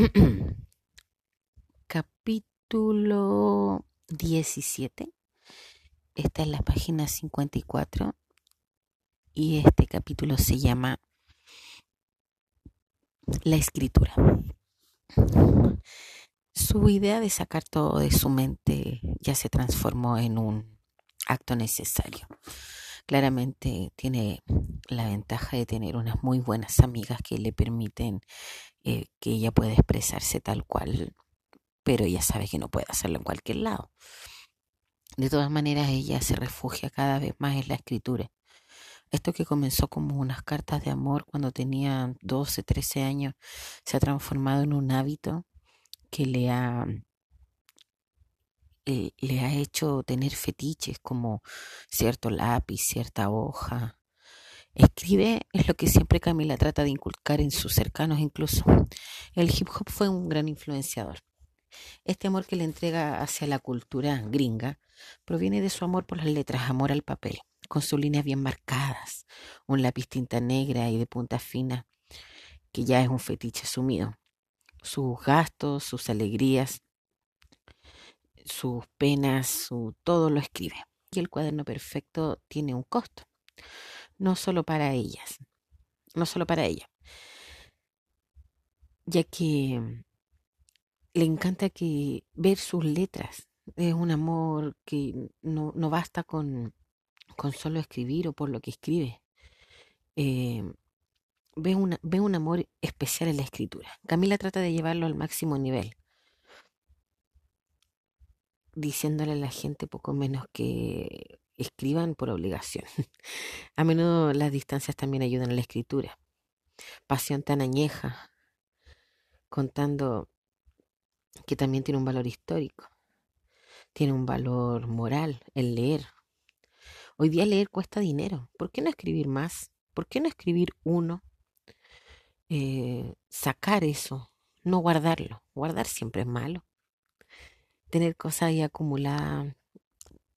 Capítulo 17. Esta es la página 54 y este capítulo se llama La escritura. Su idea de sacar todo de su mente ya se transformó en un acto necesario. Claramente tiene la ventaja de tener unas muy buenas amigas que le permiten eh, que ella pueda expresarse tal cual, pero ella sabe que no puede hacerlo en cualquier lado. De todas maneras, ella se refugia cada vez más en la escritura. Esto que comenzó como unas cartas de amor cuando tenía 12, 13 años, se ha transformado en un hábito que le ha, eh, le ha hecho tener fetiches como cierto lápiz, cierta hoja, Escribe es lo que siempre Camila trata de inculcar en sus cercanos incluso. El hip hop fue un gran influenciador. Este amor que le entrega hacia la cultura gringa proviene de su amor por las letras, amor al papel, con sus líneas bien marcadas, un lápiz tinta negra y de punta fina, que ya es un fetiche sumido. Sus gastos, sus alegrías, sus penas, su todo lo escribe. Y el cuaderno perfecto tiene un costo no solo para ellas, no solo para ella, ya que le encanta que ver sus letras. Es un amor que no, no basta con, con, solo escribir o por lo que escribe. Eh, ve, una, ve un amor especial en la escritura. Camila trata de llevarlo al máximo nivel, diciéndole a la gente poco menos que escriban por obligación. A menudo las distancias también ayudan a la escritura. Pasión tan añeja, contando que también tiene un valor histórico, tiene un valor moral el leer. Hoy día leer cuesta dinero. ¿Por qué no escribir más? ¿Por qué no escribir uno? Eh, sacar eso, no guardarlo. Guardar siempre es malo. Tener cosas ahí acumuladas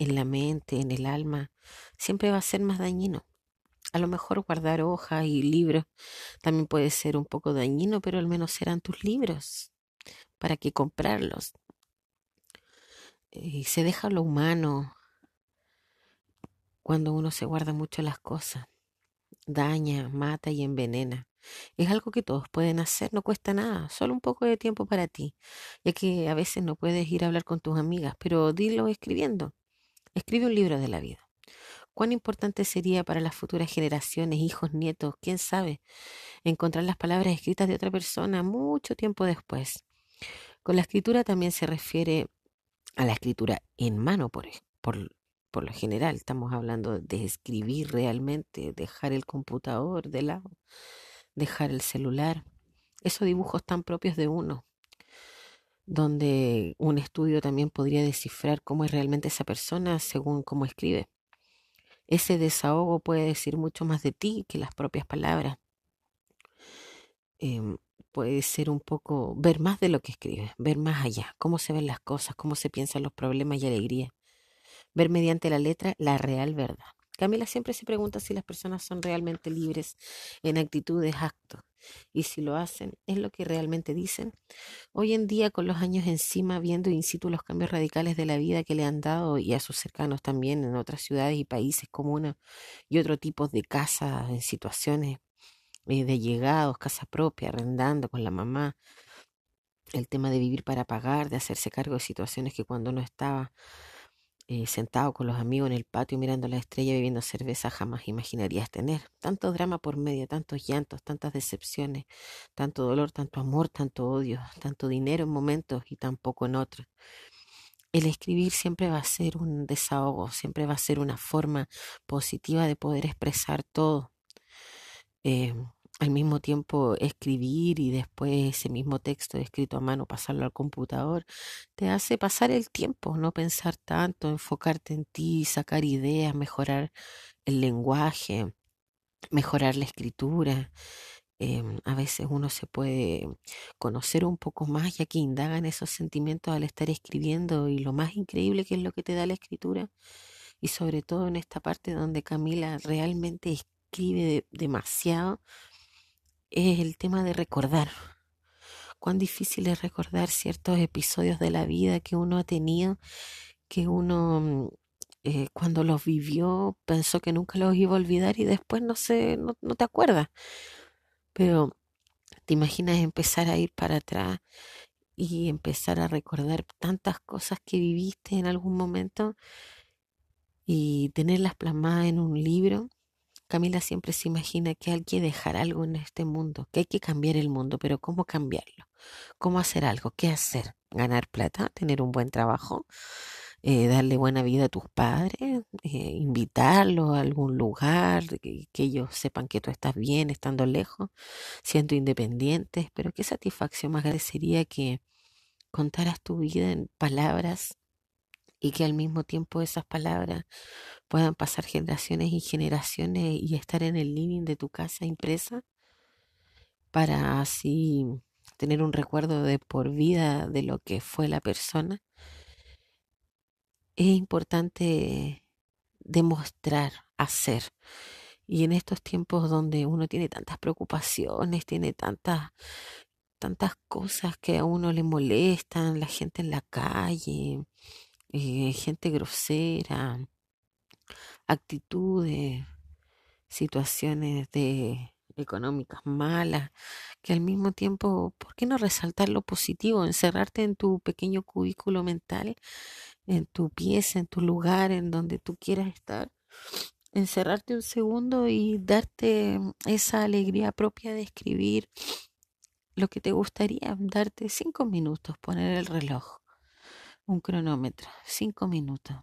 en la mente, en el alma, siempre va a ser más dañino. A lo mejor guardar hojas y libros también puede ser un poco dañino, pero al menos serán tus libros. ¿Para qué comprarlos? Y se deja lo humano cuando uno se guarda mucho las cosas. Daña, mata y envenena. Es algo que todos pueden hacer, no cuesta nada, solo un poco de tiempo para ti, ya que a veces no puedes ir a hablar con tus amigas, pero dilo escribiendo. Escribe un libro de la vida. ¿Cuán importante sería para las futuras generaciones, hijos, nietos, quién sabe, encontrar las palabras escritas de otra persona mucho tiempo después? Con la escritura también se refiere a la escritura en mano, por, por, por lo general. Estamos hablando de escribir realmente, dejar el computador de lado, dejar el celular. Esos dibujos tan propios de uno, donde un estudio también podría descifrar cómo es realmente esa persona según cómo escribe. Ese desahogo puede decir mucho más de ti que las propias palabras. Em, puede ser un poco ver más de lo que escribe, ver más allá, cómo se ven las cosas, cómo se piensan los problemas y alegría, ver mediante la letra la real verdad. Camila siempre se pregunta si las personas son realmente libres en actitudes, actos, y si lo hacen, ¿es lo que realmente dicen? Hoy en día, con los años encima, viendo in situ los cambios radicales de la vida que le han dado y a sus cercanos también en otras ciudades y países comunes y otro tipo de casas en situaciones eh, de llegados, casa propia, arrendando con la mamá, el tema de vivir para pagar, de hacerse cargo de situaciones que cuando no estaba eh, sentado con los amigos en el patio mirando la estrella bebiendo cerveza jamás imaginarías tener. Tanto drama por medio, tantos llantos, tantas decepciones, tanto dolor, tanto amor, tanto odio, tanto dinero en momentos y tan poco en otros. El escribir siempre va a ser un desahogo, siempre va a ser una forma positiva de poder expresar todo. Eh, al mismo tiempo escribir y después ese mismo texto escrito a mano pasarlo al computador, te hace pasar el tiempo, no pensar tanto, enfocarte en ti, sacar ideas, mejorar el lenguaje, mejorar la escritura. Em, a veces uno se puede conocer un poco más ya que indagan esos sentimientos al estar escribiendo y lo más increíble que es lo que te da la escritura y sobre todo en esta parte donde Camila realmente escribe demasiado es el tema de recordar. cuán difícil es recordar ciertos episodios de la vida que uno ha tenido, que uno mm, eh, cuando los vivió pensó que nunca los iba a olvidar y después no sé, no, no te acuerdas. Pero te imaginas empezar a ir para atrás y empezar a recordar tantas cosas que viviste en algún momento y tenerlas plasmadas en un libro. Camila siempre se imagina que hay que dejar algo en este mundo, que hay que cambiar el mundo, pero ¿cómo cambiarlo? ¿Cómo hacer algo? ¿Qué hacer? ¿Ganar plata? ¿Tener un buen trabajo? Eh, darle buena vida a tus padres, eh, invitarlos a algún lugar, que, ellos sepan que tú estás bien estando lejos, siendo independientes, pero qué satisfacción más grande sería que contaras tu vida en palabras y que al mismo tiempo esas palabras puedan pasar generaciones y generaciones y estar en el living de tu casa impresa para así tener un recuerdo de por vida de lo que fue la persona. Es importante demostrar, hacer. Y en estos tiempos donde uno tiene tantas preocupaciones, tiene tantas tantas cosas que a uno le molestan, la gente en la calle, eh, gente grosera, actitudes, situaciones de económicas malas, que al mismo tiempo, ¿por qué no resaltar lo positivo? Encerrarte en tu pequeño cubículo mental, en tu pieza, en tu lugar, en donde tú quieras estar. Encerrarte un segundo y darte esa alegría propia de escribir lo que te gustaría, darte cinco minutos, poner el reloj un cronómetro, cinco minutos.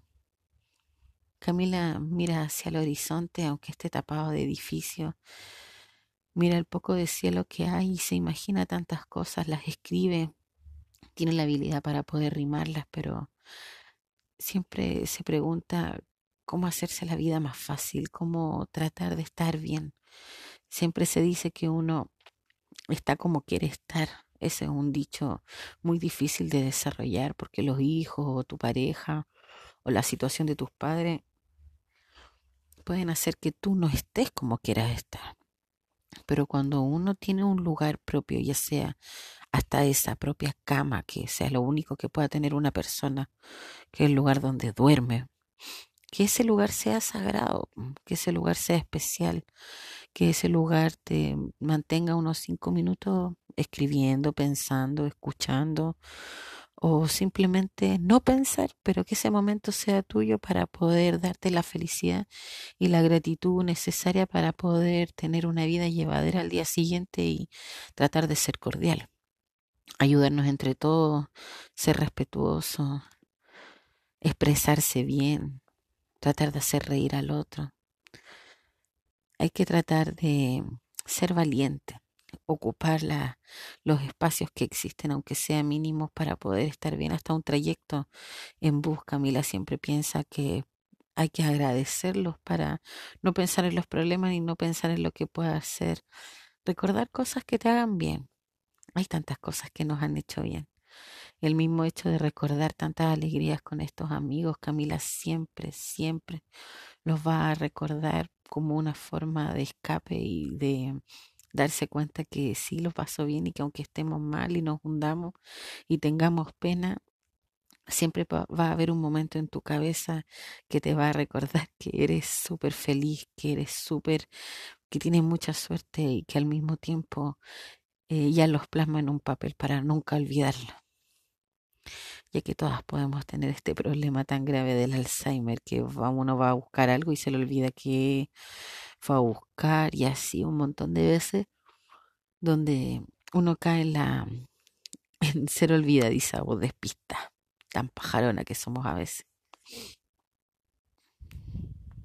Camila mira hacia el horizonte, aunque esté tapado de edificios. Mira el poco de cielo que hay y se imagina tantas cosas, las escribe. Tiene la habilidad para poder rimarlas, pero siempre se pregunta cómo hacerse la vida más fácil, cómo tratar de estar bien. Siempre se dice que uno está como quiere estar, ese es un dicho muy difícil de desarrollar porque los hijos o tu pareja o la situación de tus padres pueden hacer que tú no estés como quieras estar. Pero cuando uno tiene un lugar propio, ya sea hasta esa propia cama, que sea lo único que pueda tener una persona, que es el lugar donde duerme, que ese lugar sea sagrado, que ese lugar sea especial, que ese lugar te mantenga unos cinco minutos escribiendo, pensando, escuchando, o simplemente no pensar, pero que ese momento sea tuyo para poder darte la felicidad y la gratitud necesaria para poder tener una vida llevadera al día siguiente y tratar de ser cordial. Ayudarnos entre todos, ser respetuoso, expresarse bien, tratar de hacer reír al otro. Hay que tratar de ser valiente, ocupar los espacios que existen, aunque sean mínimos, para poder estar bien hasta un trayecto en busca. Mila siempre piensa que hay que agradecerlos para no pensar en los problemas y no pensar en lo que pueda hacer. Recordar cosas que te hagan bien. Hay tantas cosas que nos han hecho bien. El mismo hecho de recordar tantas alegrías con estos amigos, Camila siempre, siempre los va a recordar como una forma de escape y de darse cuenta que sí lo pasó bien y que aunque estemos mal y nos hundamos y tengamos pena, siempre va a haber un momento en tu cabeza que te va a recordar que eres súper feliz, que eres súper, que tienes mucha suerte y que al mismo tiempo eh, ya los plasma en un papel para nunca olvidarlo. Ya que todas podemos tener este problema tan grave del Alzheimer, que uno va a buscar algo y se le olvida que fue a buscar y así un montón de veces donde uno cae en la en ser olvidadiza o despista, tan pajarona que somos a veces.